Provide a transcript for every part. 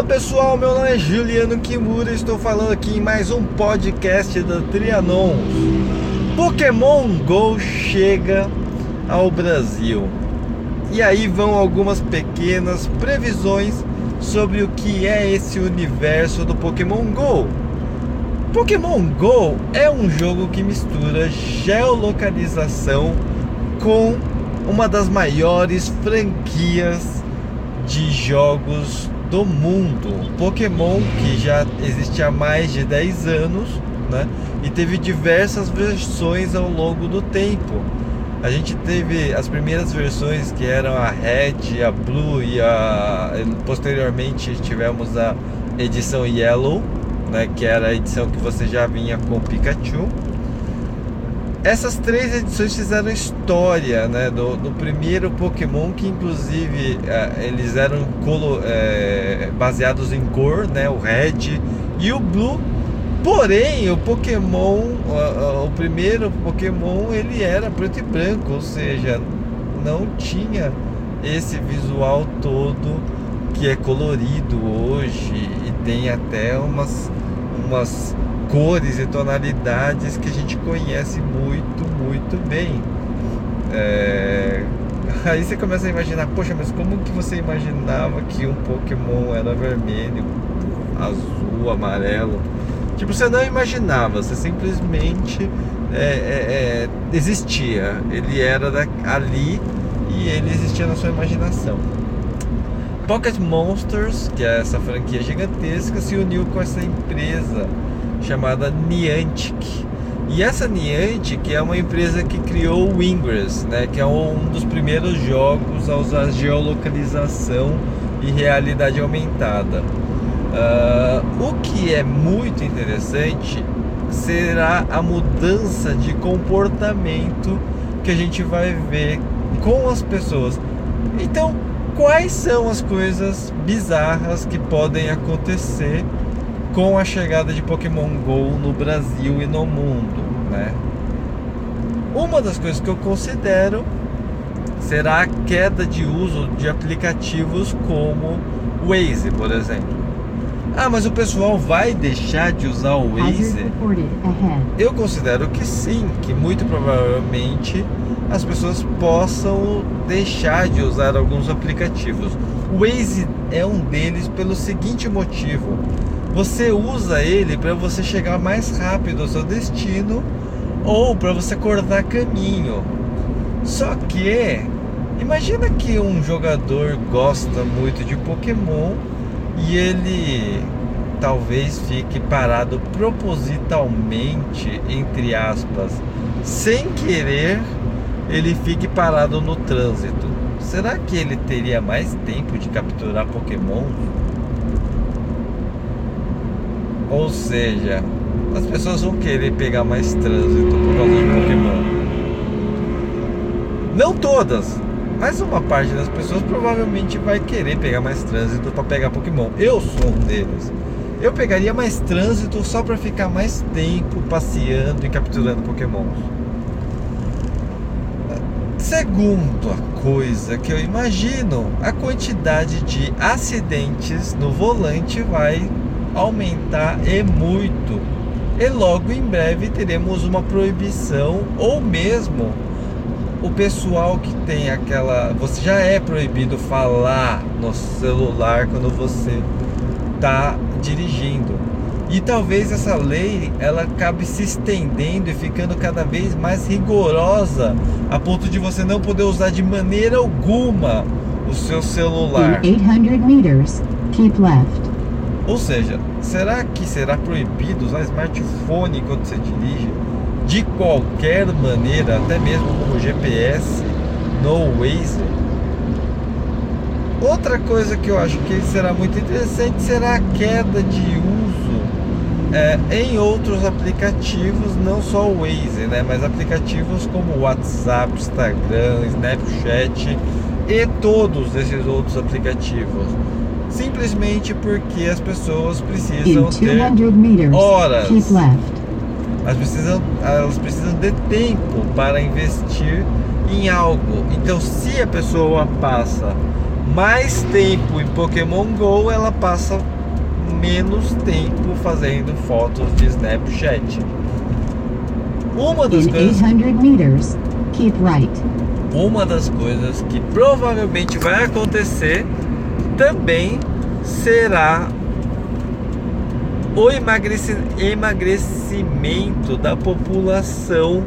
Fala pessoal, meu nome é Juliano Kimura, estou falando aqui em mais um podcast da Trianon. Pokémon Go chega ao Brasil. E aí vão algumas pequenas previsões sobre o que é esse universo do Pokémon Go. Pokémon Go é um jogo que mistura geolocalização com uma das maiores franquias de jogos do mundo. Pokémon que já existe há mais de 10 anos, né? E teve diversas versões ao longo do tempo. A gente teve as primeiras versões que eram a Red, a Blue e a posteriormente tivemos a edição Yellow, né, que era a edição que você já vinha com Pikachu essas três edições fizeram história né, do, do primeiro Pokémon, que inclusive é, eles eram colo, é, baseados em cor, né, o Red e o Blue. Porém, o Pokémon, o, o primeiro Pokémon, ele era preto e branco, ou seja, não tinha esse visual todo que é colorido hoje e tem até umas, umas cores e tonalidades que a gente conhece muito, muito bem. É... Aí você começa a imaginar, poxa, mas como que você imaginava que um Pokémon era vermelho, azul, amarelo? Tipo, você não imaginava, você simplesmente é, é, é existia. Ele era da, ali e ele existia na sua imaginação. Pocket Monsters, que é essa franquia gigantesca, se uniu com essa empresa chamada Niantic. E essa Niantic é uma empresa que criou o Ingress, né, que é um dos primeiros jogos a usar geolocalização e realidade aumentada. Uh, o que é muito interessante será a mudança de comportamento que a gente vai ver com as pessoas. Então, quais são as coisas bizarras que podem acontecer com a chegada de Pokémon Go no Brasil e no mundo, né? Uma das coisas que eu considero será a queda de uso de aplicativos como o Waze, por exemplo. Ah, mas o pessoal vai deixar de usar o Waze? Eu considero que sim, que muito provavelmente as pessoas possam deixar de usar alguns aplicativos. O Waze é um deles pelo seguinte motivo: você usa ele para você chegar mais rápido ao seu destino ou para você cortar caminho. Só que imagina que um jogador gosta muito de Pokémon e ele talvez fique parado propositalmente, entre aspas, sem querer, ele fique parado no trânsito. Será que ele teria mais tempo de capturar Pokémon? Ou seja, as pessoas vão querer pegar mais trânsito por causa de Pokémon. Não todas, mas uma parte das pessoas provavelmente vai querer pegar mais trânsito para pegar Pokémon. Eu sou um deles. Eu pegaria mais trânsito só para ficar mais tempo passeando e capturando Pokémon. Segundo a coisa que eu imagino, a quantidade de acidentes no volante vai aumentar e muito. E logo em breve teremos uma proibição ou mesmo o pessoal que tem aquela, você já é proibido falar no celular quando você está dirigindo. E talvez essa lei ela acabe se estendendo e ficando cada vez mais rigorosa a ponto de você não poder usar de maneira alguma o seu celular. In 800 meters, keep left. Ou seja, será que será proibido usar smartphone quando você dirige? De qualquer maneira, até mesmo como GPS no Waze? Outra coisa que eu acho que será muito interessante será a queda de uso é, em outros aplicativos, não só o Waze, né, mas aplicativos como WhatsApp, Instagram, Snapchat e todos esses outros aplicativos simplesmente porque as pessoas precisam ter horas. Elas precisam, elas precisam de tempo para investir em algo. Então, se a pessoa passa mais tempo em Pokémon Go, ela passa menos tempo fazendo fotos de Snapchat. Uma das In coisas 800 meters, keep right. uma das coisas que provavelmente vai acontecer também será o emagreci- emagrecimento da população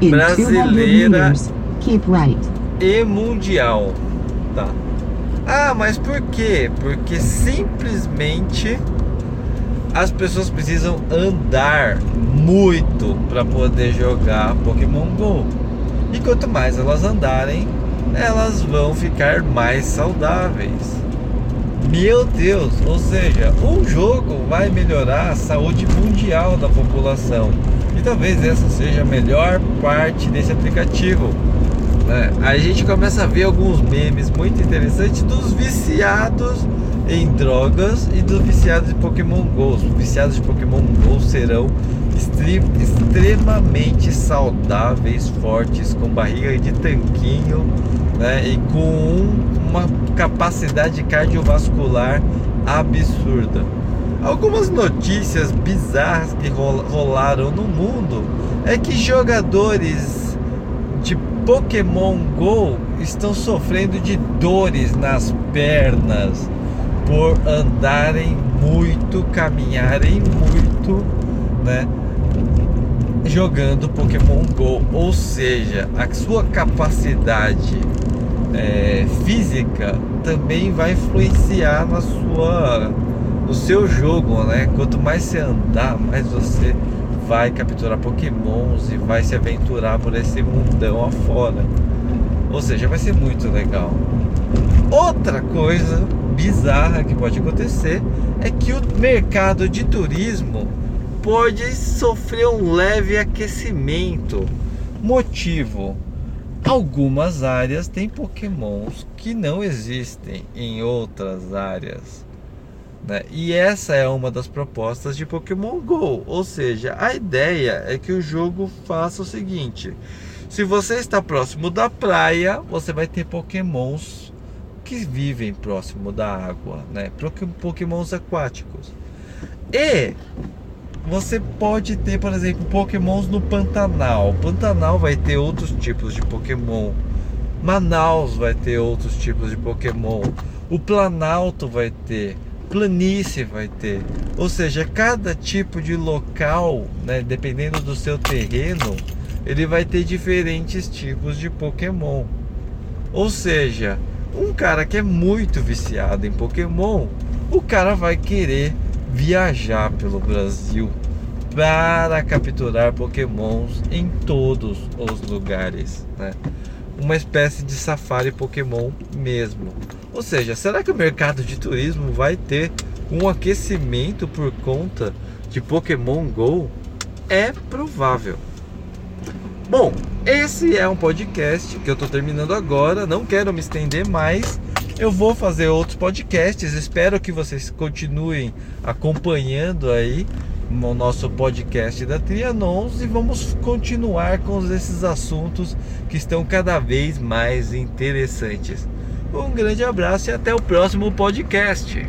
In 200 Brasileira. e mundial, tá? Ah, mas por quê? Porque simplesmente as pessoas precisam andar muito para poder jogar Pokémon Go. E quanto mais elas andarem, elas vão ficar mais saudáveis. Meu Deus, ou seja, o jogo vai melhorar a saúde mundial da população. E talvez essa seja a melhor parte desse aplicativo. Aí a gente começa a ver alguns memes muito interessantes dos viciados em drogas e dos viciados de Pokémon Go. Os viciados de Pokémon Go serão extre- extremamente saudáveis, fortes, com barriga de tanquinho né? e com um- uma capacidade cardiovascular absurda. Algumas notícias bizarras que rola- rolaram no mundo é que jogadores de Pokémon Go estão sofrendo de dores nas pernas por andarem muito, caminharem muito, né? Jogando Pokémon Go, ou seja, a sua capacidade é, física também vai influenciar na sua, no seu jogo, né? Quanto mais você andar, mais você vai capturar Pokémons e vai se aventurar por esse mundão afora. Ou seja, vai ser muito legal. Outra coisa bizarra que pode acontecer é que o mercado de turismo pode sofrer um leve aquecimento. Motivo: algumas áreas têm Pokémons que não existem em outras áreas. né? E essa é uma das propostas de Pokémon Go. Ou seja, a ideia é que o jogo faça o seguinte: se você está próximo da praia, você vai ter Pokémons que vivem próximo da água, né? Poké- Pokémons aquáticos. E você pode ter, por exemplo, Pokémons no Pantanal. Pantanal vai ter outros tipos de Pokémon. Manaus vai ter outros tipos de Pokémon. O Planalto vai ter. Planície vai ter. Ou seja, cada tipo de local, né, dependendo do seu terreno, ele vai ter diferentes tipos de Pokémon. Ou seja, um cara que é muito viciado em Pokémon, o cara vai querer viajar pelo Brasil para capturar Pokémons em todos os lugares, né? Uma espécie de safari Pokémon mesmo. Ou seja, será que o mercado de turismo vai ter um aquecimento por conta de Pokémon Go? É provável. Bom, esse é um podcast que eu estou terminando agora. Não quero me estender mais. Eu vou fazer outros podcasts. Espero que vocês continuem acompanhando aí o nosso podcast da Trianons e vamos continuar com esses assuntos que estão cada vez mais interessantes. Um grande abraço e até o próximo podcast.